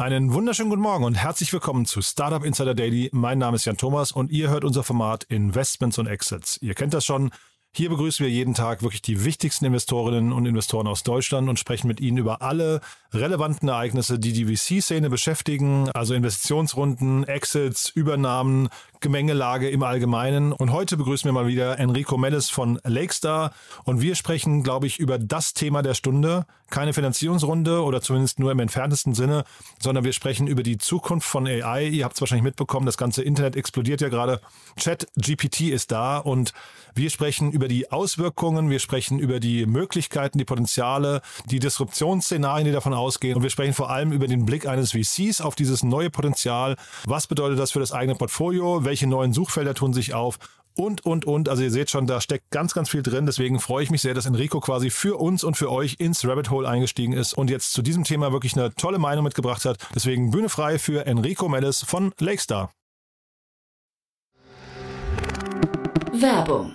Einen wunderschönen guten Morgen und herzlich willkommen zu Startup Insider Daily. Mein Name ist Jan Thomas und ihr hört unser Format Investments und Exits. Ihr kennt das schon. Hier begrüßen wir jeden Tag wirklich die wichtigsten Investorinnen und Investoren aus Deutschland und sprechen mit ihnen über alle relevanten Ereignisse, die die VC-Szene beschäftigen, also Investitionsrunden, Exits, Übernahmen, Gemengelage im Allgemeinen. Und heute begrüßen wir mal wieder Enrico Mellis von Lakestar und wir sprechen, glaube ich, über das Thema der Stunde. Keine Finanzierungsrunde oder zumindest nur im entferntesten Sinne, sondern wir sprechen über die Zukunft von AI. Ihr habt es wahrscheinlich mitbekommen, das ganze Internet explodiert ja gerade. Chat GPT ist da und wir sprechen über die Auswirkungen, wir sprechen über die Möglichkeiten, die Potenziale, die Disruptionsszenarien, die davon ausgehen. Und wir sprechen vor allem über den Blick eines VCs auf dieses neue Potenzial. Was bedeutet das für das eigene Portfolio? Welche neuen Suchfelder tun sich auf? und, und, und. Also ihr seht schon, da steckt ganz, ganz viel drin. Deswegen freue ich mich sehr, dass Enrico quasi für uns und für euch ins Rabbit Hole eingestiegen ist und jetzt zu diesem Thema wirklich eine tolle Meinung mitgebracht hat. Deswegen Bühne frei für Enrico Mellis von Lakestar. Werbung.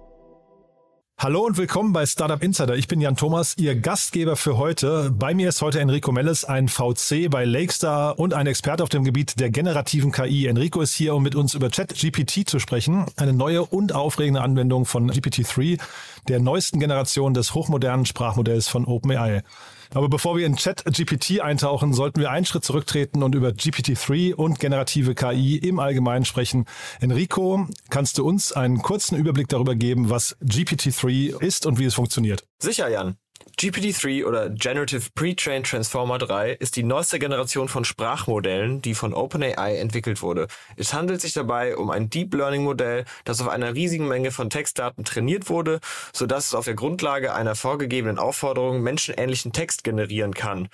Hallo und willkommen bei Startup Insider. Ich bin Jan Thomas, Ihr Gastgeber für heute. Bei mir ist heute Enrico Melles, ein VC bei Lakestar und ein Experte auf dem Gebiet der generativen KI. Enrico ist hier, um mit uns über ChatGPT zu sprechen, eine neue und aufregende Anwendung von GPT-3, der neuesten Generation des hochmodernen Sprachmodells von OpenAI. Aber bevor wir in Chat-GPT eintauchen, sollten wir einen Schritt zurücktreten und über GPT-3 und generative KI im Allgemeinen sprechen. Enrico, kannst du uns einen kurzen Überblick darüber geben, was GPT-3 ist und wie es funktioniert? Sicher, Jan. GPT-3 oder Generative Pre-Trained Transformer 3 ist die neueste Generation von Sprachmodellen, die von OpenAI entwickelt wurde. Es handelt sich dabei um ein Deep Learning Modell, das auf einer riesigen Menge von Textdaten trainiert wurde, sodass es auf der Grundlage einer vorgegebenen Aufforderung menschenähnlichen Text generieren kann.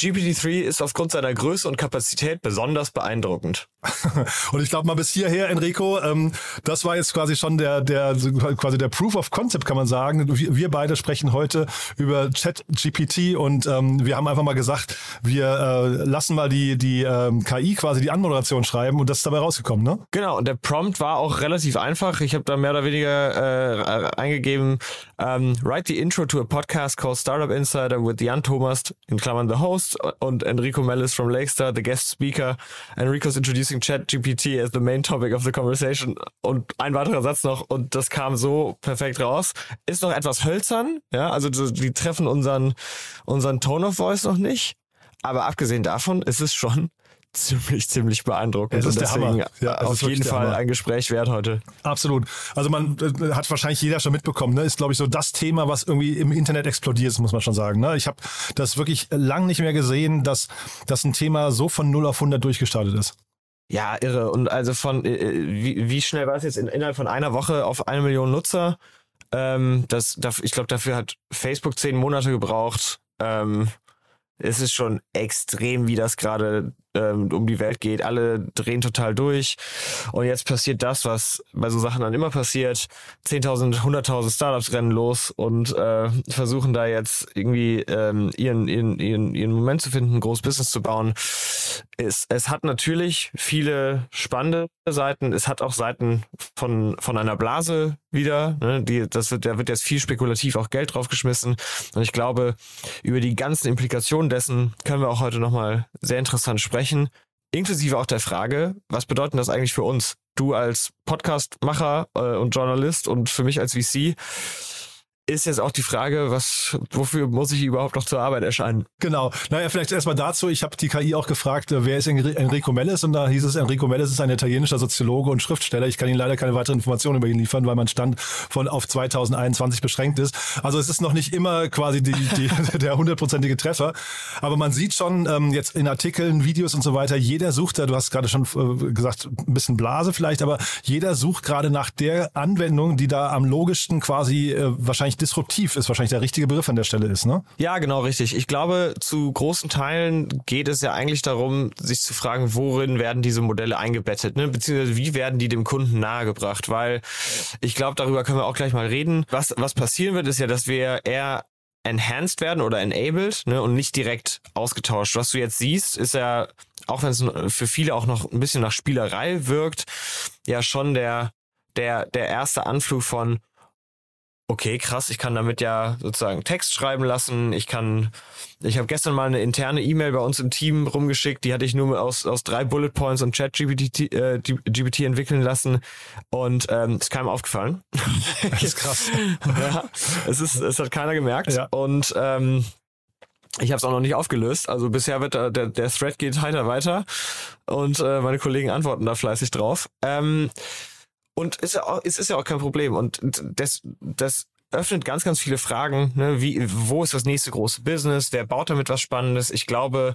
GPT-3 ist aufgrund seiner Größe und Kapazität besonders beeindruckend. und ich glaube mal bis hierher, Enrico, ähm, das war jetzt quasi schon der, der, quasi der Proof of Concept, kann man sagen. Wir, wir beide sprechen heute über Chat-GPT und ähm, wir haben einfach mal gesagt, wir äh, lassen mal die, die ähm, KI quasi die Anmoderation schreiben und das ist dabei rausgekommen, ne? Genau, und der Prompt war auch relativ einfach. Ich habe da mehr oder weniger äh, eingegeben, um, ähm, write the intro to a podcast called Startup Insider with Jan Thomas, in Klammern the host, und Enrico Mellis from Lakestar, the guest speaker. Enrico's introducing ChatGPT as the main topic of the conversation. Und ein weiterer Satz noch, und das kam so perfekt raus. Ist noch etwas hölzern, ja, also die treffen unseren, unseren Tone of Voice noch nicht. Aber abgesehen davon ist es schon ziemlich, ziemlich beeindruckend. Es ist der Hammer. Ja, auf jeden Fall ein Gespräch wert heute. Absolut. Also man äh, hat wahrscheinlich jeder schon mitbekommen, ne? ist glaube ich so das Thema, was irgendwie im Internet explodiert, muss man schon sagen. Ne? Ich habe das wirklich lang nicht mehr gesehen, dass, dass ein Thema so von 0 auf 100 durchgestartet ist. Ja, irre. Und also von, äh, wie, wie schnell war es jetzt in, innerhalb von einer Woche auf eine Million Nutzer? Ähm, das, ich glaube, dafür hat Facebook zehn Monate gebraucht. Ähm, es ist schon extrem, wie das gerade ähm, um die Welt geht. Alle drehen total durch. Und jetzt passiert das, was bei so Sachen dann immer passiert. 10.000, 100.000 Startups rennen los und äh, versuchen da jetzt irgendwie ähm, ihren, ihren, ihren, ihren Moment zu finden, ein großes Business zu bauen. Es, es hat natürlich viele spannende Seiten. Es hat auch Seiten von, von einer Blase wieder. Ne? Die, das wird, da wird jetzt viel spekulativ auch Geld draufgeschmissen. Und ich glaube, über die ganzen Implikationen dessen können wir auch heute nochmal sehr interessant sprechen. Inklusive auch der Frage, was bedeutet das eigentlich für uns? Du als Podcastmacher äh, und Journalist und für mich als VC ist jetzt auch die Frage, was, wofür muss ich überhaupt noch zur Arbeit erscheinen? Genau. Naja, vielleicht erstmal dazu. Ich habe die KI auch gefragt, äh, wer ist Enrico Mellis? Und da hieß es, Enrico Mellis ist ein italienischer Soziologe und Schriftsteller. Ich kann Ihnen leider keine weiteren Informationen über ihn liefern, weil mein Stand von auf 2021 beschränkt ist. Also es ist noch nicht immer quasi die, die, der hundertprozentige Treffer. Aber man sieht schon ähm, jetzt in Artikeln, Videos und so weiter, jeder sucht da, du hast gerade schon äh, gesagt, ein bisschen Blase vielleicht, aber jeder sucht gerade nach der Anwendung, die da am logischsten quasi äh, wahrscheinlich wahrscheinlich disruptiv ist wahrscheinlich der richtige Begriff an der Stelle ist, ne? Ja, genau, richtig. Ich glaube, zu großen Teilen geht es ja eigentlich darum, sich zu fragen, worin werden diese Modelle eingebettet, ne? Beziehungsweise wie werden die dem Kunden nahegebracht? Weil ich glaube, darüber können wir auch gleich mal reden. Was, was passieren wird, ist ja, dass wir eher enhanced werden oder enabled ne, und nicht direkt ausgetauscht. Was du jetzt siehst, ist ja, auch wenn es für viele auch noch ein bisschen nach Spielerei wirkt, ja schon der, der, der erste Anflug von, okay, krass, ich kann damit ja sozusagen Text schreiben lassen. Ich kann, ich habe gestern mal eine interne E-Mail bei uns im Team rumgeschickt, die hatte ich nur aus, aus drei Bullet Points und Chat-GPT äh, GPT entwickeln lassen und ähm, ist keinem aufgefallen. Das ist krass. ja, es, ist, es hat keiner gemerkt ja. und ähm, ich habe es auch noch nicht aufgelöst. Also bisher wird der, der, der Thread geht heiter weiter und äh, meine Kollegen antworten da fleißig drauf. Ähm, und ist ja auch, es ist ja auch kein Problem. Und das, das öffnet ganz, ganz viele Fragen. Ne? Wie, wo ist das nächste große Business? Wer baut damit was Spannendes? Ich glaube,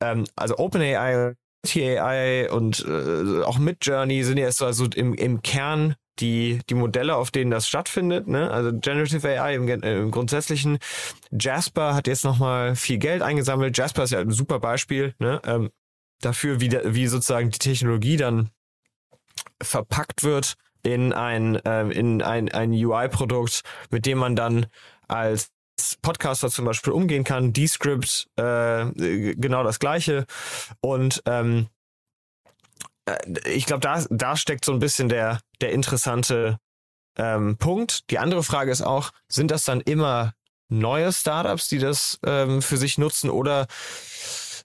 ähm, also OpenAI, TAI und äh, auch Midjourney sind ja so also im, im Kern die, die Modelle, auf denen das stattfindet, ne? also Generative AI im, im Grundsätzlichen. Jasper hat jetzt nochmal viel Geld eingesammelt. Jasper ist ja ein super Beispiel ne? ähm, dafür, wie, wie sozusagen die Technologie dann verpackt wird in ein, äh, in ein, ein UI-Produkt, mit dem man dann als Podcaster zum Beispiel umgehen kann. Descript, äh, genau das gleiche. Und ähm, äh, ich glaube, da, da steckt so ein bisschen der, der interessante ähm, Punkt. Die andere Frage ist auch, sind das dann immer neue Startups, die das ähm, für sich nutzen oder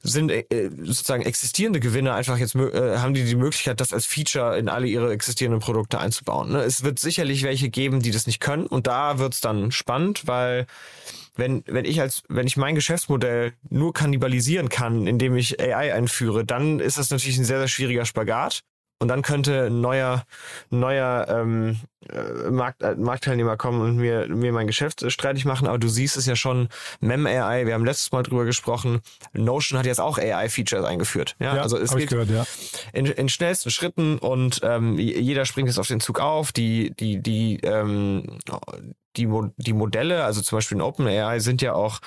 sind äh, sozusagen existierende Gewinne einfach jetzt äh, haben die die Möglichkeit, das als Feature in alle ihre existierenden Produkte einzubauen. Ne? Es wird sicherlich welche geben, die das nicht können und da wird's dann spannend, weil wenn, wenn ich als, wenn ich mein Geschäftsmodell nur kannibalisieren kann, indem ich AI einführe, dann ist das natürlich ein sehr, sehr schwieriger Spagat. Und dann könnte ein neuer, neuer ähm, äh, Markt, äh, Marktteilnehmer kommen und mir, mir mein Geschäft streitig machen. Aber du siehst es ja schon, Mem AI, wir haben letztes Mal drüber gesprochen, Notion hat jetzt auch AI-Features eingeführt. Ja, ja also es geht gehört, ja. in, in schnellsten Schritten und ähm, jeder springt jetzt auf den Zug auf. Die, die, die, ähm, die, Mo die Modelle, also zum Beispiel in OpenAI, sind ja auch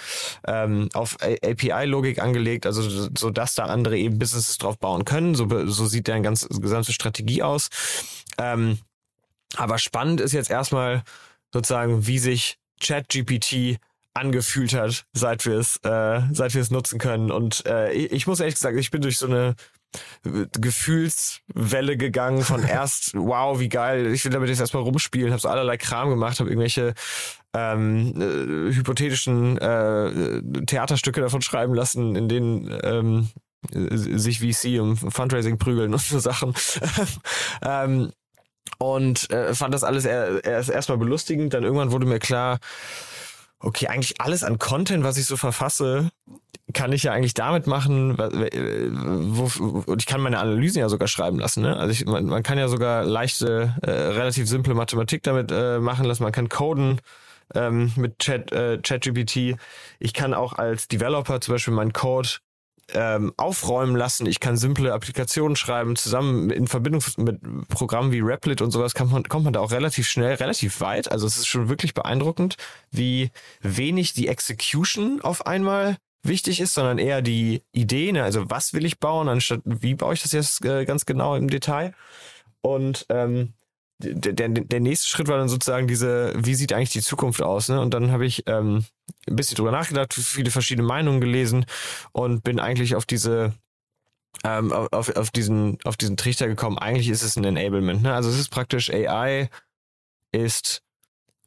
ähm, auf API-Logik angelegt, also so dass da andere eben Businesses drauf bauen können. So, so sieht deren ganz gesamte Strategie aus. Ähm, aber spannend ist jetzt erstmal sozusagen, wie sich ChatGPT angefühlt hat, seit wir es, äh, seit wir es nutzen können. Und äh, ich, ich muss ehrlich gesagt, ich bin durch so eine Gefühlswelle gegangen von erst, wow, wie geil, ich will damit jetzt erstmal rumspielen, habe so allerlei Kram gemacht, habe irgendwelche ähm, äh, hypothetischen äh, Theaterstücke davon schreiben lassen, in denen ähm, sich VC um Fundraising prügeln und so Sachen. ähm, und äh, fand das alles erst erstmal belustigend. Dann irgendwann wurde mir klar, okay, eigentlich alles an Content, was ich so verfasse, kann ich ja eigentlich damit machen, wo, wo, ich kann meine Analysen ja sogar schreiben lassen. Ne? Also ich, man, man kann ja sogar leichte, äh, relativ simple Mathematik damit äh, machen lassen. Man kann coden ähm, mit Chat, äh, ChatGPT. Ich kann auch als Developer zum Beispiel meinen Code ähm, aufräumen lassen. Ich kann simple Applikationen schreiben. Zusammen in Verbindung mit Programmen wie Replit und sowas kann man, kommt man da auch relativ schnell, relativ weit. Also es ist schon wirklich beeindruckend, wie wenig die Execution auf einmal wichtig ist, sondern eher die Idee, ne? also was will ich bauen, anstatt wie baue ich das jetzt äh, ganz genau im Detail. Und ähm, der, der, der nächste Schritt war dann sozusagen diese, wie sieht eigentlich die Zukunft aus? Ne? Und dann habe ich ähm, ein bisschen drüber nachgedacht, viele verschiedene Meinungen gelesen und bin eigentlich auf diese ähm, auf, auf, diesen, auf diesen Trichter gekommen. Eigentlich ist es ein Enablement. Ne? Also es ist praktisch AI ist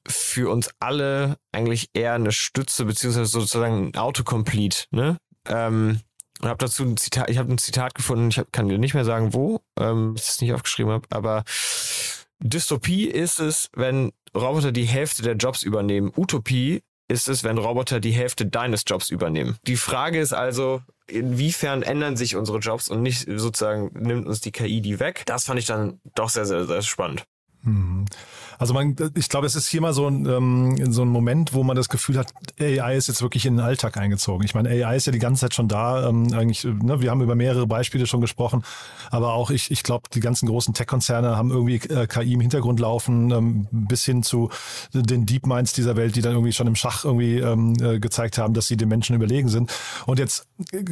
für uns alle eigentlich eher eine Stütze, beziehungsweise sozusagen ein Autocomplete. Ne? Ähm, und habe dazu ein Zitat, ich habe ein Zitat gefunden, ich hab, kann dir nicht mehr sagen, wo, ähm, ich es nicht aufgeschrieben habe, aber Dystopie ist es, wenn Roboter die Hälfte der Jobs übernehmen. Utopie ist es, wenn Roboter die Hälfte deines Jobs übernehmen. Die Frage ist also, inwiefern ändern sich unsere Jobs und nicht sozusagen nimmt uns die KI die weg. Das fand ich dann doch sehr, sehr, sehr spannend. Mhm. Also man, ich glaube, es ist hier mal so ein, ähm, so ein Moment, wo man das Gefühl hat, AI ist jetzt wirklich in den Alltag eingezogen. Ich meine, AI ist ja die ganze Zeit schon da. Ähm, eigentlich, ne, wir haben über mehrere Beispiele schon gesprochen, aber auch ich, ich glaube, die ganzen großen Tech-Konzerne haben irgendwie äh, KI im Hintergrund laufen, ähm, bis hin zu den DeepMinds dieser Welt, die dann irgendwie schon im Schach irgendwie ähm, äh, gezeigt haben, dass sie den Menschen überlegen sind. Und jetzt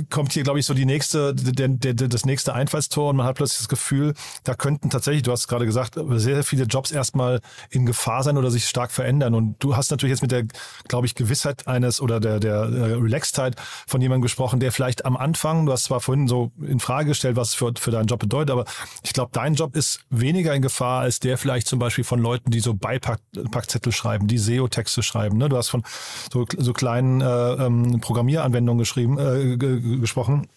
kommt hier, glaube ich, so die nächste, der, der, das nächste Einfallstor und man hat plötzlich das Gefühl, da könnten tatsächlich, du hast gerade gesagt, sehr viele Jobs erstmal in Gefahr sein oder sich stark verändern. Und du hast natürlich jetzt mit der, glaube ich, Gewissheit eines oder der, der Relaxedheit von jemandem gesprochen, der vielleicht am Anfang, du hast zwar vorhin so in Frage gestellt, was für, für deinen Job bedeutet, aber ich glaube, dein Job ist weniger in Gefahr als der vielleicht zum Beispiel von Leuten, die so Beipackzettel schreiben, die SEO-Texte schreiben. Ne? Du hast von so, so kleinen äh, ähm, Programmieranwendungen geschrieben, äh, gesprochen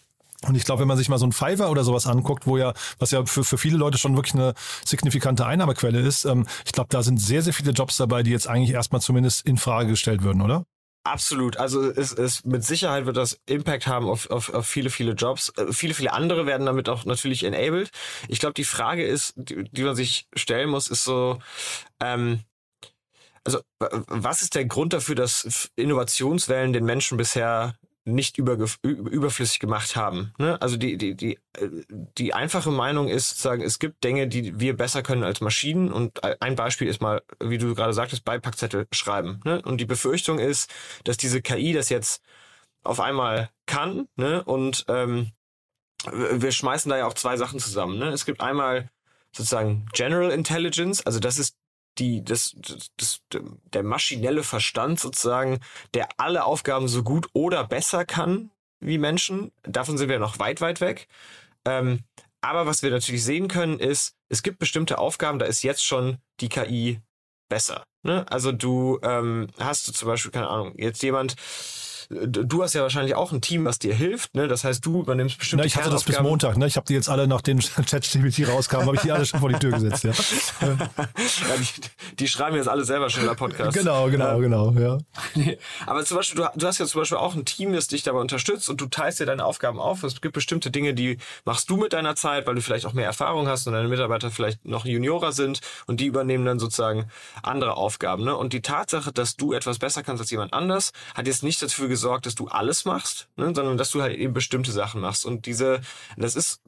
und ich glaube, wenn man sich mal so ein Fiverr oder sowas anguckt, wo ja, was ja für, für viele Leute schon wirklich eine signifikante Einnahmequelle ist, ähm, ich glaube, da sind sehr, sehr viele Jobs dabei, die jetzt eigentlich erstmal zumindest in Frage gestellt würden, oder? Absolut. Also es, es mit Sicherheit wird das Impact haben auf, auf, auf viele, viele Jobs. Äh, viele, viele andere werden damit auch natürlich enabled. Ich glaube, die Frage ist, die, die man sich stellen muss, ist so, ähm, also was ist der Grund dafür, dass Innovationswellen den Menschen bisher nicht über, überflüssig gemacht haben. Ne? Also die, die, die, die einfache Meinung ist sozusagen, es gibt Dinge, die wir besser können als Maschinen. Und ein Beispiel ist mal, wie du gerade sagtest, Beipackzettel schreiben. Ne? Und die Befürchtung ist, dass diese KI das jetzt auf einmal kann. Ne? Und ähm, wir schmeißen da ja auch zwei Sachen zusammen. Ne? Es gibt einmal sozusagen General Intelligence, also das ist die, das, das, der maschinelle Verstand sozusagen, der alle Aufgaben so gut oder besser kann wie Menschen. Davon sind wir noch weit, weit weg. Ähm, aber was wir natürlich sehen können, ist, es gibt bestimmte Aufgaben, da ist jetzt schon die KI besser. Ne? Also du ähm, hast du zum Beispiel, keine Ahnung, jetzt jemand, du hast ja wahrscheinlich auch ein Team, was dir hilft. Ne? Das heißt, du übernimmst bestimmt. Ja, ich hatte das bis Montag. Ne? Ich habe die jetzt alle, nachdem ChatGPT rauskam, habe ich die alle schon vor die Tür gesetzt. Ja. ja die, die, schreiben jetzt alle selber schneller Podcasts. Genau, genau, ähm, genau. Ja. Aber zum Beispiel, du, du hast ja zum Beispiel auch ein Team, das dich dabei unterstützt und du teilst dir deine Aufgaben auf. Es gibt bestimmte Dinge, die machst du mit deiner Zeit, weil du vielleicht auch mehr Erfahrung hast und deine Mitarbeiter vielleicht noch Juniorer sind und die übernehmen dann sozusagen andere Aufgaben. Ne? Und die Tatsache, dass du etwas besser kannst als jemand anders, hat jetzt nicht dafür gesorgt, dass du alles machst, ne, sondern dass du halt eben bestimmte Sachen machst. Und diese, das ist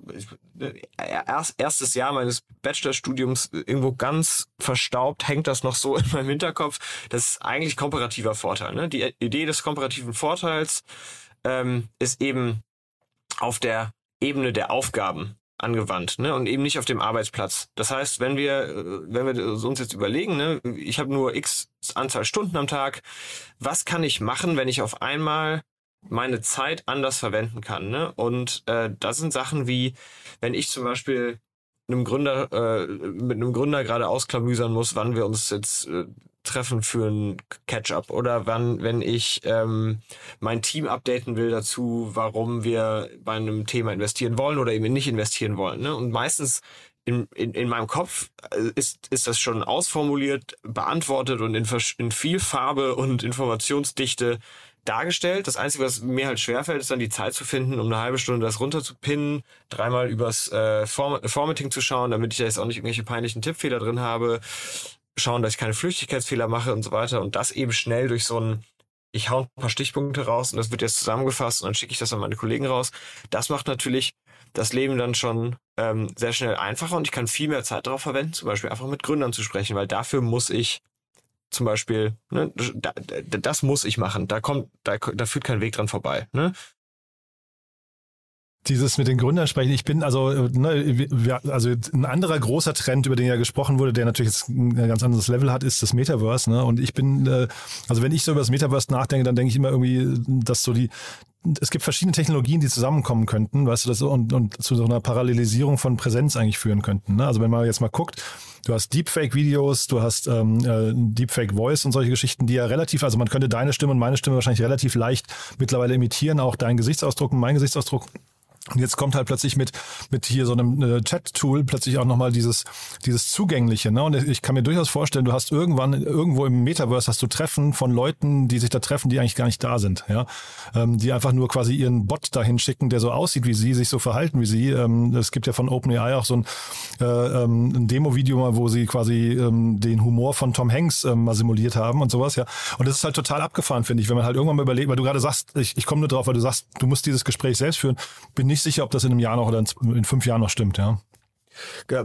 erst, erstes Jahr meines Bachelorstudiums irgendwo ganz verstaubt, hängt das noch so in meinem Hinterkopf. Das ist eigentlich komparativer Vorteil. Ne? Die Idee des komparativen Vorteils ähm, ist eben auf der Ebene der Aufgaben angewandt, ne? Und eben nicht auf dem Arbeitsplatz. Das heißt, wenn wir, äh, wenn wir uns jetzt überlegen, ne, ich habe nur x Anzahl Stunden am Tag, was kann ich machen, wenn ich auf einmal meine Zeit anders verwenden kann, ne? Und äh, das sind Sachen wie, wenn ich zum Beispiel einem Gründer, äh, mit einem Gründer gerade ausklamüsern muss, wann wir uns jetzt äh, treffen für ein Catch-up oder wann, wenn ich ähm, mein Team updaten will dazu, warum wir bei einem Thema investieren wollen oder eben nicht investieren wollen. Ne? Und meistens in, in, in meinem Kopf äh, ist, ist das schon ausformuliert, beantwortet und in, in viel Farbe und Informationsdichte dargestellt. Das Einzige, was mir halt schwerfällt, ist dann die Zeit zu finden, um eine halbe Stunde das runterzupinnen, dreimal übers äh, Formatting zu schauen, damit ich da jetzt auch nicht irgendwelche peinlichen Tippfehler drin habe schauen, dass ich keine Flüchtigkeitsfehler mache und so weiter und das eben schnell durch so ein ich hau ein paar Stichpunkte raus und das wird jetzt zusammengefasst und dann schicke ich das an meine Kollegen raus. Das macht natürlich das Leben dann schon ähm, sehr schnell einfacher und ich kann viel mehr Zeit darauf verwenden, zum Beispiel einfach mit Gründern zu sprechen, weil dafür muss ich zum Beispiel, ne, das muss ich machen. Da kommt, da, da führt kein Weg dran vorbei. Ne? Dieses mit den Gründern sprechen. Ich bin also, ne, also ein anderer großer Trend, über den ja gesprochen wurde, der natürlich jetzt ein ganz anderes Level hat, ist das Metaverse. Ne? Und ich bin, äh, also wenn ich so über das Metaverse nachdenke, dann denke ich immer irgendwie, dass so die, es gibt verschiedene Technologien, die zusammenkommen könnten, weißt du, das und, und zu so einer Parallelisierung von Präsenz eigentlich führen könnten. Ne? Also wenn man jetzt mal guckt, du hast Deepfake-Videos, du hast ähm, äh, Deepfake-Voice und solche Geschichten, die ja relativ, also man könnte deine Stimme und meine Stimme wahrscheinlich relativ leicht mittlerweile imitieren, auch deinen Gesichtsausdruck und meinen Gesichtsausdruck. Und jetzt kommt halt plötzlich mit, mit hier so einem äh, Chat-Tool plötzlich auch nochmal dieses, dieses Zugängliche. Ne? Und ich kann mir durchaus vorstellen, du hast irgendwann irgendwo im Metaverse hast du Treffen von Leuten, die sich da treffen, die eigentlich gar nicht da sind. Ja? Ähm, die einfach nur quasi ihren Bot dahin schicken, der so aussieht wie sie, sich so verhalten wie sie. Ähm, es gibt ja von OpenAI auch so ein, äh, ähm, ein Demo-Video wo sie quasi ähm, den Humor von Tom Hanks ähm, mal simuliert haben und sowas. Ja. Und das ist halt total abgefahren, finde ich, wenn man halt irgendwann mal überlegt, weil du gerade sagst, ich, ich komme nur drauf, weil du sagst, du musst dieses Gespräch selbst führen. Bin nicht sicher, ob das in einem Jahr noch oder in fünf Jahren noch stimmt, ja.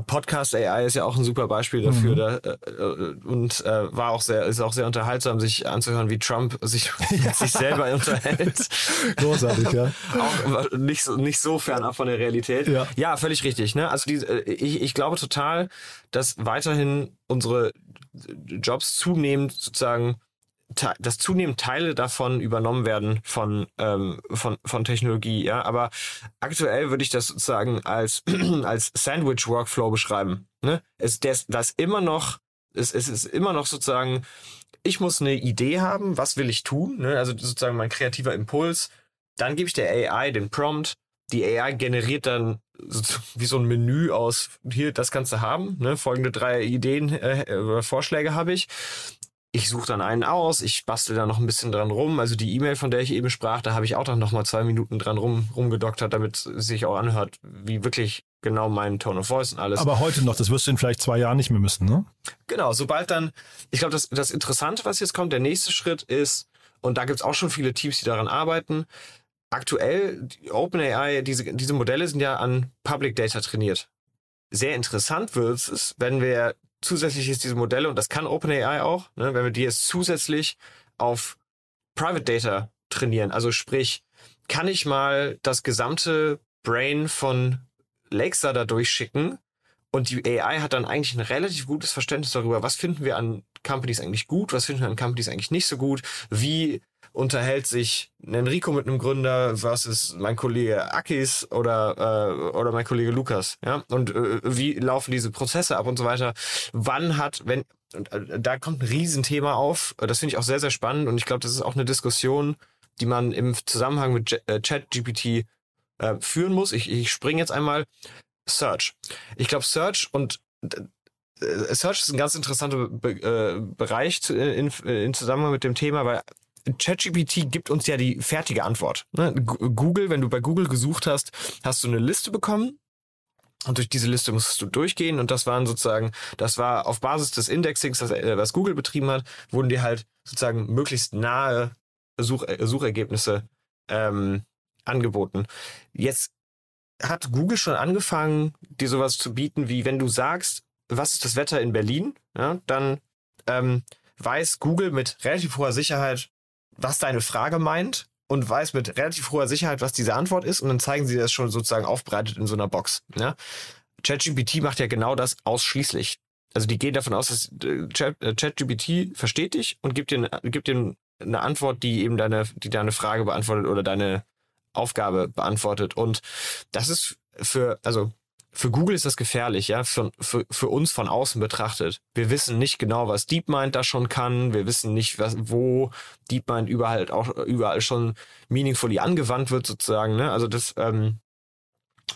Podcast AI ist ja auch ein super Beispiel dafür mhm. da, äh, und äh, war auch sehr ist auch sehr unterhaltsam sich anzuhören wie Trump sich ja. sich selber unterhält großartig ja auch nicht so nicht so fernab von der Realität ja, ja völlig richtig ne also die, äh, ich, ich glaube total dass weiterhin unsere Jobs zunehmend sozusagen dass zunehmend Teile davon übernommen werden von, ähm, von, von Technologie, ja. Aber aktuell würde ich das sozusagen als, als Sandwich-Workflow beschreiben. Ne? Es, das, das immer noch, es, es ist immer noch sozusagen, ich muss eine Idee haben, was will ich tun, ne? also sozusagen mein kreativer Impuls. Dann gebe ich der AI den Prompt. Die AI generiert dann wie so ein Menü aus, hier, das kannst du haben, ne? folgende drei Ideen äh, oder Vorschläge habe ich ich suche dann einen aus, ich bastel da noch ein bisschen dran rum. Also die E-Mail, von der ich eben sprach, da habe ich auch dann noch mal zwei Minuten dran rum, rumgedoktert, damit es sich auch anhört, wie wirklich genau mein Tone of Voice und alles. Aber heute noch, das wirst du in vielleicht zwei Jahren nicht mehr müssen, ne? Genau, sobald dann, ich glaube, das, das Interessante, was jetzt kommt, der nächste Schritt ist, und da gibt's auch schon viele Teams, die daran arbeiten, aktuell, OpenAI, diese, diese Modelle sind ja an Public Data trainiert. Sehr interessant wird es, wenn wir zusätzlich ist diese Modelle, und das kann OpenAI auch, ne, wenn wir die jetzt zusätzlich auf Private Data trainieren, also sprich, kann ich mal das gesamte Brain von Alexa da durchschicken und die AI hat dann eigentlich ein relativ gutes Verständnis darüber, was finden wir an Companies eigentlich gut, was finden wir an Companies eigentlich nicht so gut, wie unterhält sich Enrico mit einem Gründer versus mein Kollege Akis oder, äh, oder mein Kollege Lukas, ja, und äh, wie laufen diese Prozesse ab und so weiter. Wann hat, wenn, und, äh, da kommt ein Riesenthema auf, das finde ich auch sehr, sehr spannend und ich glaube, das ist auch eine Diskussion, die man im Zusammenhang mit äh, ChatGPT äh, führen muss. Ich, ich springe jetzt einmal Search. Ich glaube, Search und äh, Search ist ein ganz interessanter Be äh, Bereich zu, in, in Zusammenhang mit dem Thema, weil ChatGPT gibt uns ja die fertige Antwort. Ne? Google, wenn du bei Google gesucht hast, hast du eine Liste bekommen und durch diese Liste musstest du durchgehen und das waren sozusagen, das war auf Basis des Indexings, das, äh, was Google betrieben hat, wurden dir halt sozusagen möglichst nahe Such, äh, Suchergebnisse ähm, angeboten. Jetzt hat Google schon angefangen, dir sowas zu bieten, wie wenn du sagst, was ist das Wetter in Berlin, ja, dann ähm, weiß Google mit relativ hoher Sicherheit, was deine Frage meint und weiß mit relativ hoher Sicherheit, was diese Antwort ist und dann zeigen sie das schon sozusagen aufbereitet in so einer Box. Ja? ChatGPT macht ja genau das ausschließlich. Also die gehen davon aus, dass äh, äh, ChatGPT versteht dich und gibt dir, gibt dir eine Antwort, die eben deine, die deine Frage beantwortet oder deine Aufgabe beantwortet. Und das ist für, also für Google ist das gefährlich, ja, für, für, für uns von außen betrachtet. Wir wissen nicht genau, was DeepMind da schon kann. Wir wissen nicht, was, wo DeepMind überall auch überall schon meaningfully angewandt wird, sozusagen. Ne? Also das, ähm,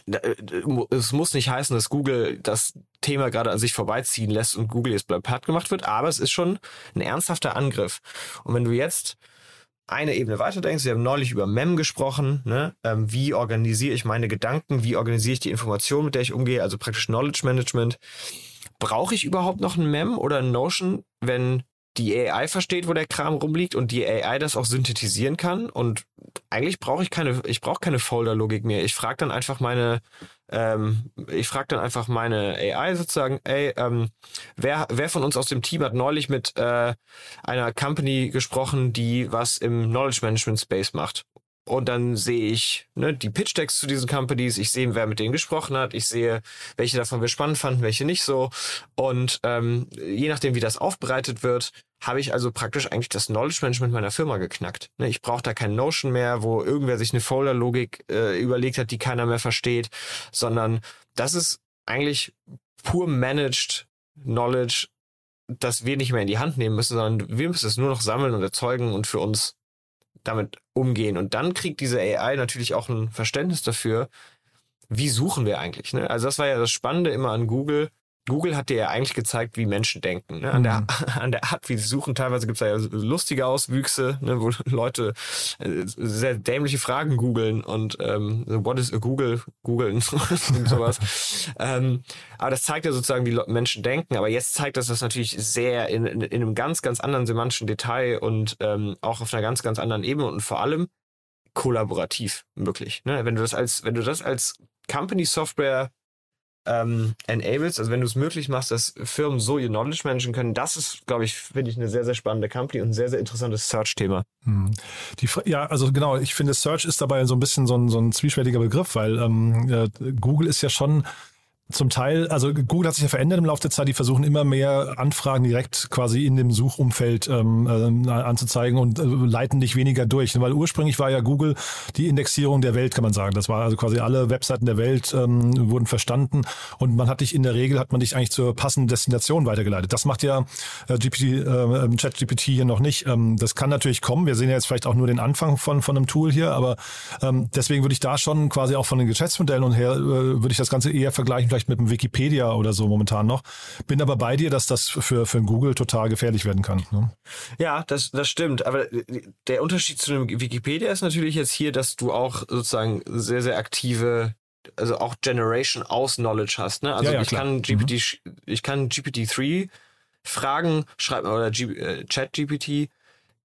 äh, es muss nicht heißen, dass Google das Thema gerade an sich vorbeiziehen lässt und Google jetzt platt gemacht wird, aber es ist schon ein ernsthafter Angriff. Und wenn du jetzt eine Ebene weiter denkst, wir haben neulich über MEM gesprochen, ne? Ähm, wie organisiere ich meine Gedanken, wie organisiere ich die Information, mit der ich umgehe, also praktisch Knowledge Management. Brauche ich überhaupt noch ein MEM oder ein Notion, wenn die AI versteht, wo der Kram rumliegt und die AI das auch synthetisieren kann. Und eigentlich brauche ich keine, ich brauche keine Folder-Logik mehr. Ich frage dann einfach meine, ähm, ich frage dann einfach meine AI sozusagen, ey, ähm, wer, wer von uns aus dem Team hat neulich mit äh, einer Company gesprochen, die was im Knowledge Management Space macht? Und dann sehe ich ne, die Pitch-Decks zu diesen Companies, ich sehe, wer mit denen gesprochen hat, ich sehe, welche davon wir spannend fanden, welche nicht so. Und ähm, je nachdem, wie das aufbereitet wird, habe ich also praktisch eigentlich das Knowledge Management meiner Firma geknackt. Ne, ich brauche da kein Notion mehr, wo irgendwer sich eine Folder-Logik äh, überlegt hat, die keiner mehr versteht, sondern das ist eigentlich pur managed Knowledge, das wir nicht mehr in die Hand nehmen müssen, sondern wir müssen es nur noch sammeln und erzeugen und für uns damit umgehen. Und dann kriegt diese AI natürlich auch ein Verständnis dafür, wie suchen wir eigentlich. Ne? Also das war ja das Spannende immer an Google. Google hat dir ja eigentlich gezeigt, wie Menschen denken. Ne? An, der, mhm. an der Art, wie sie suchen. Teilweise gibt es ja lustige Auswüchse, ne? wo Leute äh, sehr dämliche Fragen googeln und ähm, what is a Google googeln und sowas. ähm, aber das zeigt ja sozusagen, wie Menschen denken. Aber jetzt zeigt das das natürlich sehr in, in, in einem ganz, ganz anderen semantischen Detail und ähm, auch auf einer ganz, ganz anderen Ebene und vor allem kollaborativ möglich. Ne? Wenn du das als, wenn du das als Company Software ähm, enables, also wenn du es möglich machst, dass Firmen so ihr Knowledge managen können, das ist, glaube ich, finde ich eine sehr, sehr spannende Company und ein sehr, sehr interessantes Search-Thema. Hm. ja, also genau, ich finde, Search ist dabei so ein bisschen so ein, so ein zwiespältiger Begriff, weil ähm, äh, Google ist ja schon zum Teil, also Google hat sich ja verändert im Laufe der Zeit, die versuchen immer mehr Anfragen direkt quasi in dem Suchumfeld ähm, äh, anzuzeigen und äh, leiten dich weniger durch. Weil ursprünglich war ja Google die Indexierung der Welt, kann man sagen. Das war also quasi alle Webseiten der Welt ähm, wurden verstanden und man hat dich in der Regel, hat man dich eigentlich zur passenden Destination weitergeleitet. Das macht ja äh, GPT, äh, ähm, ChatGPT hier noch nicht. Ähm, das kann natürlich kommen. Wir sehen ja jetzt vielleicht auch nur den Anfang von, von einem Tool hier, aber ähm, deswegen würde ich da schon quasi auch von den Geschäftsmodellen und her, äh, würde ich das Ganze eher vergleichen vielleicht mit dem Wikipedia oder so momentan noch. Bin aber bei dir, dass das für, für Google total gefährlich werden kann. Ne? Ja, das, das stimmt. Aber der Unterschied zu einem Wikipedia ist natürlich jetzt hier, dass du auch sozusagen sehr, sehr aktive also auch Generation aus Knowledge hast. Ne? Also ja, ja, ich, kann GPT, mhm. ich kann GPT-3 fragen, schreib mal, oder G, äh, Chat GPT,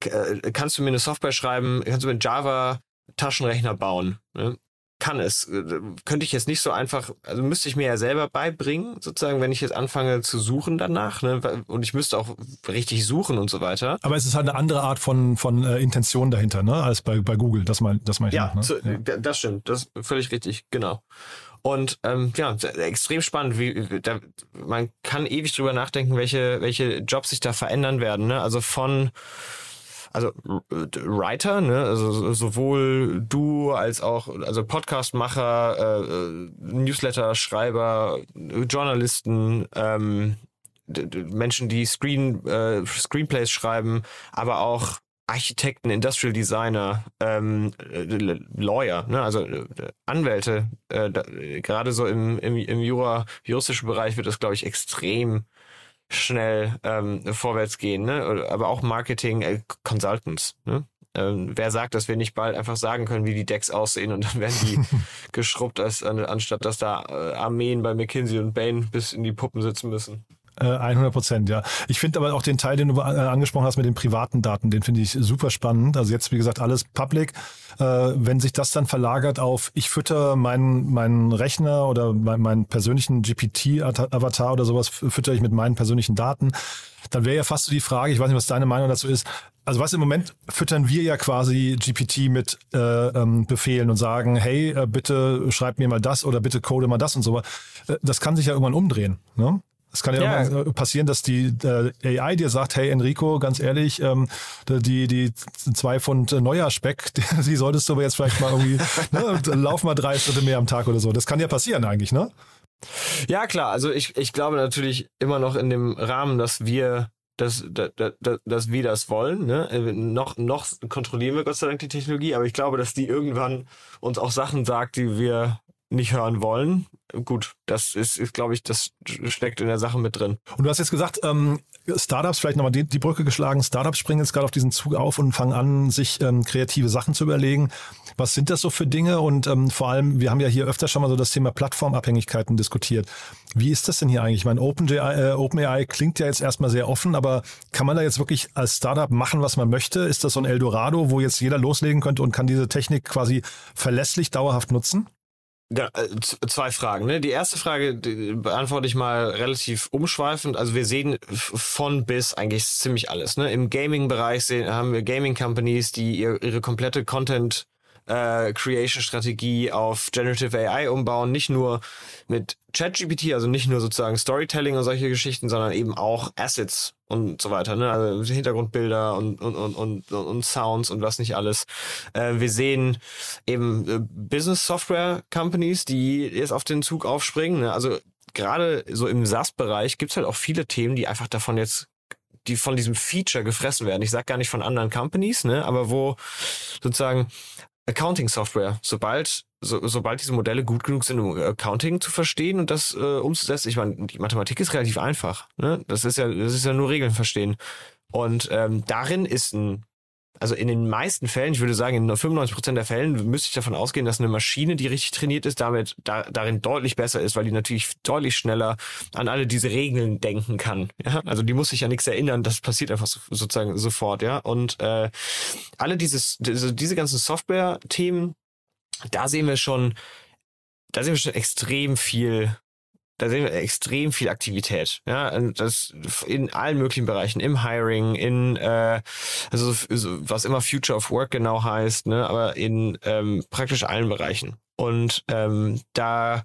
äh, kannst du mir eine Software schreiben, kannst du mir einen Java Taschenrechner bauen. Ne? Kann es. Äh, könnte ich jetzt nicht so einfach, also müsste ich mir ja selber beibringen, sozusagen, wenn ich jetzt anfange zu suchen danach, ne? Und ich müsste auch richtig suchen und so weiter. Aber es ist halt eine andere Art von, von äh, Intention dahinter, ne? Als bei, bei Google. Das mein, das mein ich ja, noch, ne? zu, ja, das stimmt. Das ist völlig richtig, genau. Und ähm, ja, extrem spannend. Wie, da, man kann ewig drüber nachdenken, welche, welche Jobs sich da verändern werden. Ne? Also von also Writer, ne, also sowohl du als auch, also Podcastmacher, äh, äh Newsletter-Schreiber, Journalisten, ähm, Menschen, die Screen, äh, Screenplays schreiben, aber auch Architekten, Industrial Designer, ähm, Lawyer, ne, also äh, Anwälte, äh, da, gerade so im, im, im Jura, juristischen Bereich wird das, glaube ich, extrem schnell ähm, vorwärts gehen, ne? Aber auch Marketing, äh, Consultants, ne? Ähm, wer sagt, dass wir nicht bald einfach sagen können, wie die Decks aussehen und dann werden die geschrubbt, als, anstatt dass da äh, Armeen bei McKinsey und Bain bis in die Puppen sitzen müssen? 100 äh, Prozent, ja. Ich finde aber auch den Teil, den du äh, angesprochen hast mit den privaten Daten, den finde ich super spannend. Also jetzt, wie gesagt, alles public. Äh, wenn sich das dann verlagert auf, ich fütter meinen, meinen Rechner oder meinen persönlichen GPT-Avatar oder sowas, fütter ich mit meinen persönlichen Daten, dann wäre ja fast so die Frage, ich weiß nicht, was deine Meinung dazu ist, also was im Moment füttern wir ja quasi GPT mit äh, ähm, Befehlen und sagen, hey, äh, bitte schreib mir mal das oder bitte code mal das und so. Äh, das kann sich ja irgendwann umdrehen. Ne? Es kann ja, ja. Äh, passieren, dass die äh, AI dir sagt, hey Enrico, ganz ehrlich, ähm, die, die zwei Pfund Neujahrsspeck, die, die solltest du aber jetzt vielleicht mal irgendwie, ne, lauf mal drei Schritte mehr am Tag oder so. Das kann ja passieren eigentlich, ne? Ja, klar. Also ich, ich glaube natürlich immer noch in dem Rahmen, dass wir dass, dass, dass wir das wollen. Ne? Äh, noch, noch kontrollieren wir Gott sei Dank die Technologie, aber ich glaube, dass die irgendwann uns auch Sachen sagt, die wir nicht hören wollen. Gut, das ist, ist glaube ich, das steckt in der Sache mit drin. Und du hast jetzt gesagt, ähm, Startups, vielleicht nochmal die, die Brücke geschlagen, Startups springen jetzt gerade auf diesen Zug auf und fangen an, sich ähm, kreative Sachen zu überlegen. Was sind das so für Dinge? Und ähm, vor allem, wir haben ja hier öfter schon mal so das Thema Plattformabhängigkeiten diskutiert. Wie ist das denn hier eigentlich? Ich meine, OpenAI, äh, OpenAI klingt ja jetzt erstmal sehr offen, aber kann man da jetzt wirklich als Startup machen, was man möchte? Ist das so ein Eldorado, wo jetzt jeder loslegen könnte und kann diese Technik quasi verlässlich dauerhaft nutzen? Äh, zwei Fragen. Ne? Die erste Frage die beantworte ich mal relativ umschweifend. Also wir sehen von bis eigentlich ziemlich alles. Ne? Im Gaming-Bereich haben wir Gaming-Companies, die ihre komplette Content äh, Creation-Strategie auf Generative AI umbauen, nicht nur mit ChatGPT, also nicht nur sozusagen Storytelling und solche Geschichten, sondern eben auch Assets und so weiter, ne? Also Hintergrundbilder und, und, und, und, und Sounds und was nicht alles. Äh, wir sehen eben äh, Business Software Companies, die jetzt auf den Zug aufspringen. Ne? Also gerade so im SaaS-Bereich gibt's halt auch viele Themen, die einfach davon jetzt die von diesem Feature gefressen werden. Ich sag gar nicht von anderen Companies, ne, aber wo sozusagen Accounting-Software, sobald so, sobald diese Modelle gut genug sind, um Accounting zu verstehen und das äh, umzusetzen, ich meine, die Mathematik ist relativ einfach. Ne? Das ist ja, das ist ja nur Regeln verstehen. Und ähm, darin ist ein also in den meisten Fällen, ich würde sagen, in 95 Prozent der Fällen müsste ich davon ausgehen, dass eine Maschine, die richtig trainiert ist, damit da, darin deutlich besser ist, weil die natürlich deutlich schneller an alle diese Regeln denken kann. Ja? Also die muss sich ja nichts erinnern, das passiert einfach so, sozusagen sofort, ja. Und äh, alle dieses, diese, diese ganzen Software-Themen, da sehen wir schon, da sehen wir schon extrem viel da sehen wir extrem viel Aktivität. Ja, das in allen möglichen Bereichen, im Hiring, in äh, also was immer Future of Work genau heißt, ne, aber in ähm, praktisch allen Bereichen. Und ähm, da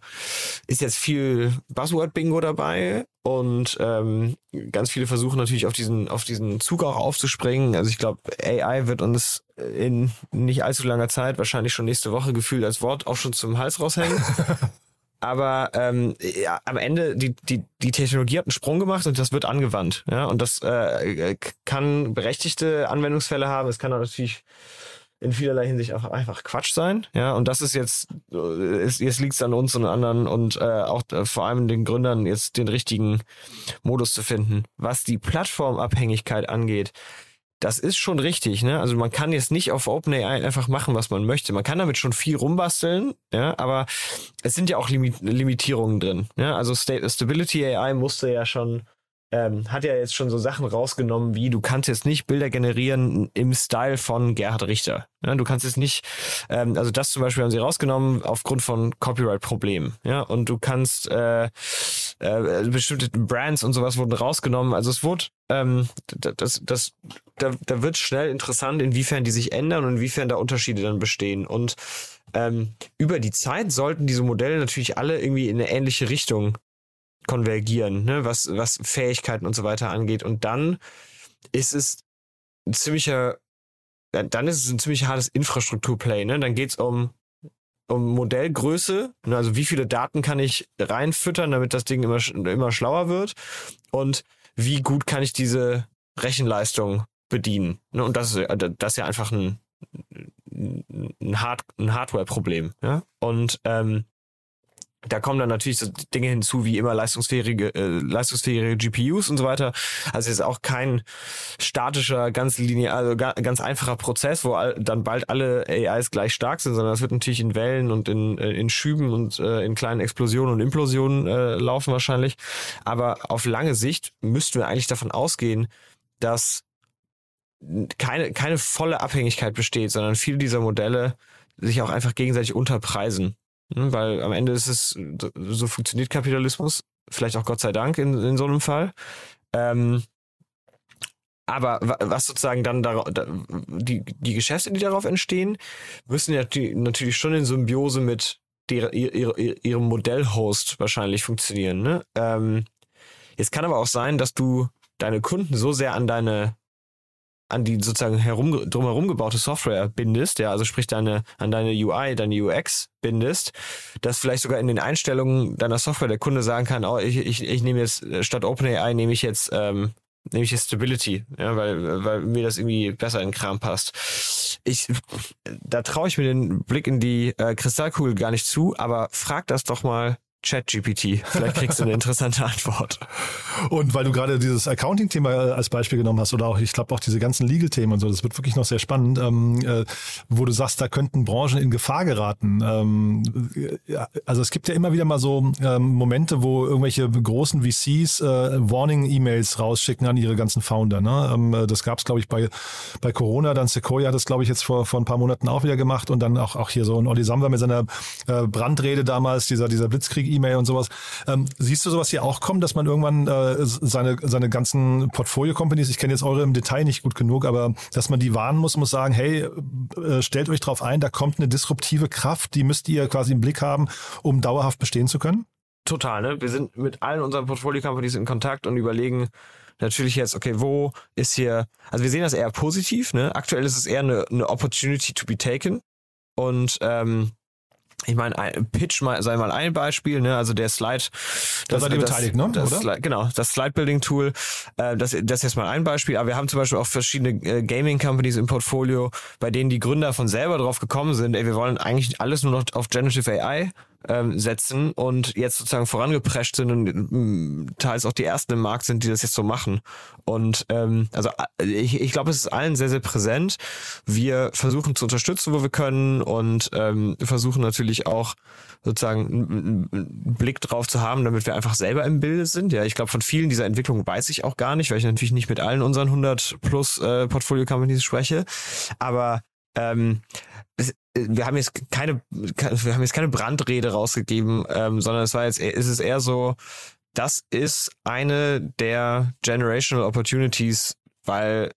ist jetzt viel Buzzword-Bingo dabei und ähm, ganz viele versuchen natürlich auf diesen, auf diesen Zug auch aufzuspringen. Also ich glaube, AI wird uns in nicht allzu langer Zeit, wahrscheinlich schon nächste Woche gefühlt als Wort auch schon zum Hals raushängen. aber ähm, ja, am Ende die, die, die Technologie hat einen Sprung gemacht und das wird angewandt. Ja? Und das äh, kann berechtigte Anwendungsfälle haben. Es kann natürlich in vielerlei Hinsicht auch einfach Quatsch sein. Ja, und das ist jetzt, ist, jetzt liegt es an uns und anderen und äh, auch äh, vor allem den Gründern jetzt den richtigen Modus zu finden. Was die Plattformabhängigkeit angeht, das ist schon richtig, ne? Also man kann jetzt nicht auf OpenAI einfach machen, was man möchte. Man kann damit schon viel rumbasteln, ja, aber es sind ja auch Limit Limitierungen drin. Ja? Also Stability AI musste ja schon ähm, hat ja jetzt schon so Sachen rausgenommen, wie du kannst jetzt nicht Bilder generieren im Style von Gerhard Richter. Ja, du kannst jetzt nicht, ähm, also das zum Beispiel haben sie rausgenommen aufgrund von Copyright-Problemen. Ja, und du kannst äh, äh, bestimmte Brands und sowas wurden rausgenommen. Also es wurde, ähm, das, das, da, da wird schnell interessant, inwiefern die sich ändern und inwiefern da Unterschiede dann bestehen. Und ähm, über die Zeit sollten diese Modelle natürlich alle irgendwie in eine ähnliche Richtung konvergieren, ne? was, was Fähigkeiten und so weiter angeht. Und dann ist es ein ziemlicher, dann ist es ein ziemlich hartes Infrastrukturplay. Ne? Dann geht's um, um Modellgröße, ne? also wie viele Daten kann ich reinfüttern, damit das Ding immer, immer schlauer wird und wie gut kann ich diese Rechenleistung bedienen. Ne? Und das ist, das ist ja einfach ein, ein, Hard, ein Hardware-Problem. Ja? Und ähm, da kommen dann natürlich so Dinge hinzu wie immer leistungsfähige, äh, leistungsfähige GPUs und so weiter. Also es ist auch kein statischer, ganz linear, also ganz einfacher Prozess, wo all, dann bald alle AIs gleich stark sind, sondern es wird natürlich in Wellen und in, äh, in Schüben und äh, in kleinen Explosionen und Implosionen äh, laufen wahrscheinlich. Aber auf lange Sicht müssten wir eigentlich davon ausgehen, dass keine, keine volle Abhängigkeit besteht, sondern viele dieser Modelle sich auch einfach gegenseitig unterpreisen. Ne, weil am Ende ist es, so funktioniert Kapitalismus, vielleicht auch Gott sei Dank in, in so einem Fall. Ähm, aber was sozusagen dann da, die, die Geschäfte, die darauf entstehen, müssen ja natürlich schon in Symbiose mit der, ihre, ihrem Modellhost wahrscheinlich funktionieren. Ne? Ähm, jetzt kann aber auch sein, dass du deine Kunden so sehr an deine an die sozusagen herum, drumherum gebaute Software bindest, ja, also sprich deine, an deine UI, deine UX bindest, dass vielleicht sogar in den Einstellungen deiner Software der Kunde sagen kann, oh, ich, ich, ich nehme jetzt statt OpenAI nehme ich jetzt ähm, nehme ich jetzt Stability, ja, weil, weil mir das irgendwie besser in den Kram passt. Ich, da traue ich mir den Blick in die äh, Kristallkugel gar nicht zu, aber frag das doch mal ChatGPT. Vielleicht kriegst du eine interessante Antwort. Und weil du gerade dieses Accounting-Thema als Beispiel genommen hast oder auch, ich glaube auch diese ganzen Legal-Themen und so, das wird wirklich noch sehr spannend, ähm, äh, wo du sagst, da könnten Branchen in Gefahr geraten. Ähm, ja, also es gibt ja immer wieder mal so ähm, Momente, wo irgendwelche großen VCs äh, Warning-E-Mails rausschicken an ihre ganzen Founder. Ne? Ähm, äh, das gab es, glaube ich, bei, bei Corona. Dann Sequoia hat das, glaube ich, jetzt vor, vor ein paar Monaten auch wieder gemacht und dann auch, auch hier so ein Olli Samba mit seiner äh, Brandrede damals, dieser, dieser Blitzkrieg E-Mail und sowas. Ähm, siehst du sowas hier auch kommen, dass man irgendwann äh, seine, seine ganzen Portfolio-Companies, ich kenne jetzt eure im Detail nicht gut genug, aber dass man die warnen muss, muss sagen, hey, äh, stellt euch drauf ein, da kommt eine disruptive Kraft, die müsst ihr quasi im Blick haben, um dauerhaft bestehen zu können? Total, ne? Wir sind mit allen unseren Portfolio-Companies in Kontakt und überlegen, natürlich jetzt, okay, wo ist hier, also wir sehen das eher positiv, ne? Aktuell ist es eher eine, eine Opportunity to be taken. Und ähm, ich meine, Pitch mal, sei mal ein Beispiel, ne? Also der Slide. Da seid ihr beteiligt, ne? Das Oder? Slide, genau, das Slide-Building-Tool. Äh, das, das ist jetzt mal ein Beispiel. Aber wir haben zum Beispiel auch verschiedene äh, Gaming-Companies im Portfolio, bei denen die Gründer von selber drauf gekommen sind, ey, wir wollen eigentlich alles nur noch auf Generative AI ähm, setzen und jetzt sozusagen vorangeprescht sind und ähm, teils auch die ersten im Markt sind, die das jetzt so machen. Und ähm, also äh, ich, ich glaube, es ist allen sehr, sehr präsent. Wir versuchen zu unterstützen, wo wir können und ähm, versuchen natürlich auch sozusagen einen Blick drauf zu haben, damit wir einfach selber im Bilde sind. Ja, ich glaube, von vielen dieser Entwicklungen weiß ich auch gar nicht, weil ich natürlich nicht mit allen unseren 100 plus äh, Portfolio Companies spreche. Aber ähm, wir haben jetzt keine, wir haben jetzt keine Brandrede rausgegeben, ähm, sondern es war jetzt, ist es eher so, das ist eine der generational opportunities, weil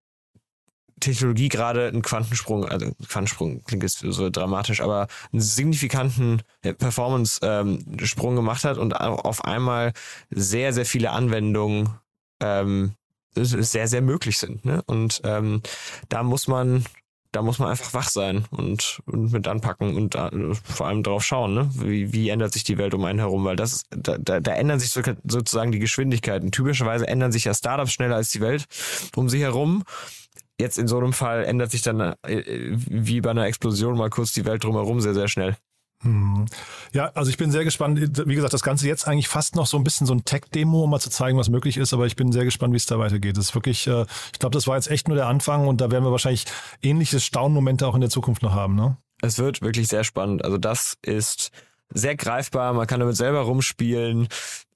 Technologie gerade einen Quantensprung, also Quantensprung klingt jetzt so dramatisch, aber einen signifikanten Performance-Sprung ähm, gemacht hat und auf einmal sehr, sehr viele Anwendungen ähm, sehr, sehr möglich sind. Ne? Und ähm, da muss man da muss man einfach wach sein und, und mit anpacken und da, vor allem drauf schauen, ne? wie, wie ändert sich die Welt um einen herum, weil das da, da, da ändern sich so, sozusagen die Geschwindigkeiten. Typischerweise ändern sich ja Startups schneller als die Welt um sie herum. Jetzt in so einem Fall ändert sich dann äh, wie bei einer Explosion mal kurz die Welt drumherum sehr, sehr schnell. Hm. Ja, also ich bin sehr gespannt. Wie gesagt, das Ganze jetzt eigentlich fast noch so ein bisschen so ein Tech-Demo, um mal zu zeigen, was möglich ist. Aber ich bin sehr gespannt, wie es da weitergeht. Das ist wirklich, äh, ich glaube, das war jetzt echt nur der Anfang und da werden wir wahrscheinlich ähnliche Staunmomente auch in der Zukunft noch haben. Ne? Es wird wirklich sehr spannend. Also das ist sehr greifbar. Man kann damit selber rumspielen.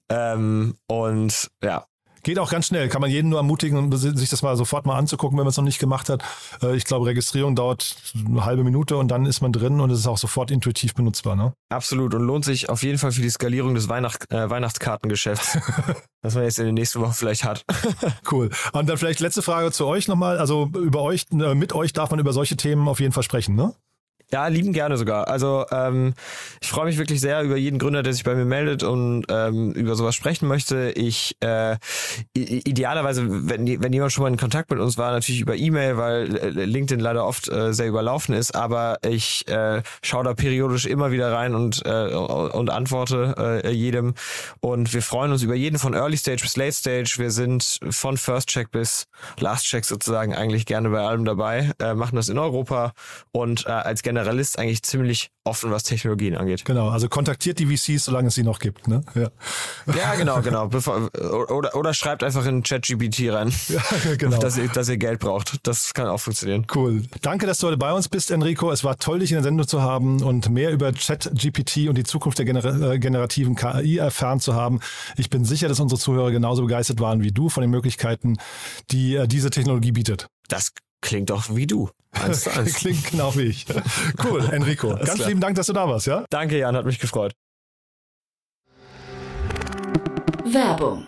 Ähm, und ja, Geht auch ganz schnell, kann man jeden nur ermutigen, sich das mal sofort mal anzugucken, wenn man es noch nicht gemacht hat. Äh, ich glaube, Registrierung dauert eine halbe Minute und dann ist man drin und es ist auch sofort intuitiv benutzbar. Ne? Absolut und lohnt sich auf jeden Fall für die Skalierung des Weihnacht, äh, Weihnachtskartengeschäfts, was man jetzt in den nächsten Wochen vielleicht hat. cool. Und dann vielleicht letzte Frage zu euch nochmal. Also über euch, äh, mit euch darf man über solche Themen auf jeden Fall sprechen, ne? Ja, lieben gerne sogar. Also ähm, ich freue mich wirklich sehr über jeden Gründer, der sich bei mir meldet und ähm, über sowas sprechen möchte. Ich äh, idealerweise, wenn, wenn jemand schon mal in Kontakt mit uns war, natürlich über E-Mail, weil äh, LinkedIn leider oft äh, sehr überlaufen ist. Aber ich äh, schaue da periodisch immer wieder rein und äh, und antworte äh, jedem. Und wir freuen uns über jeden von Early Stage bis Late Stage. Wir sind von First Check bis Last Check sozusagen eigentlich gerne bei allem dabei. Äh, machen das in Europa und äh, als Gen Generalist eigentlich ziemlich offen, was Technologien angeht. Genau, also kontaktiert die VCs, solange es sie noch gibt. Ne? Ja. ja, genau, genau. Bevor, oder, oder schreibt einfach in ChatGPT rein, ja, genau. dass, ihr, dass ihr Geld braucht. Das kann auch funktionieren. Cool. Danke, dass du heute bei uns bist, Enrico. Es war toll, dich in der Sendung zu haben und mehr über ChatGPT und die Zukunft der Gener äh, generativen KI erfahren zu haben. Ich bin sicher, dass unsere Zuhörer genauso begeistert waren wie du von den Möglichkeiten, die äh, diese Technologie bietet. Das klingt doch wie du. Eins eins. klingt genau wie ich. Cool, Enrico. Ganz klar. lieben Dank, dass du da warst, ja? Danke, Jan, hat mich gefreut. Werbung.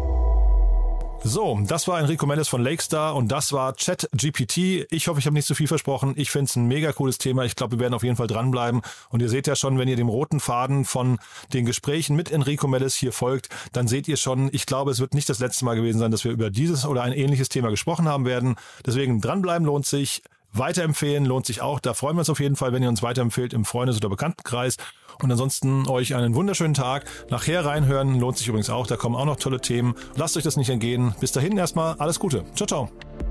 So, das war Enrico Mendes von Lakestar und das war ChatGPT. Ich hoffe, ich habe nicht zu viel versprochen. Ich finde es ein mega cooles Thema. Ich glaube, wir werden auf jeden Fall dranbleiben. Und ihr seht ja schon, wenn ihr dem roten Faden von den Gesprächen mit Enrico Mendes hier folgt, dann seht ihr schon, ich glaube, es wird nicht das letzte Mal gewesen sein, dass wir über dieses oder ein ähnliches Thema gesprochen haben werden. Deswegen dranbleiben lohnt sich. Weiterempfehlen lohnt sich auch. Da freuen wir uns auf jeden Fall, wenn ihr uns weiterempfehlt im Freundes- oder Bekanntenkreis. Und ansonsten euch einen wunderschönen Tag. Nachher reinhören lohnt sich übrigens auch. Da kommen auch noch tolle Themen. Lasst euch das nicht entgehen. Bis dahin erstmal alles Gute. Ciao, ciao.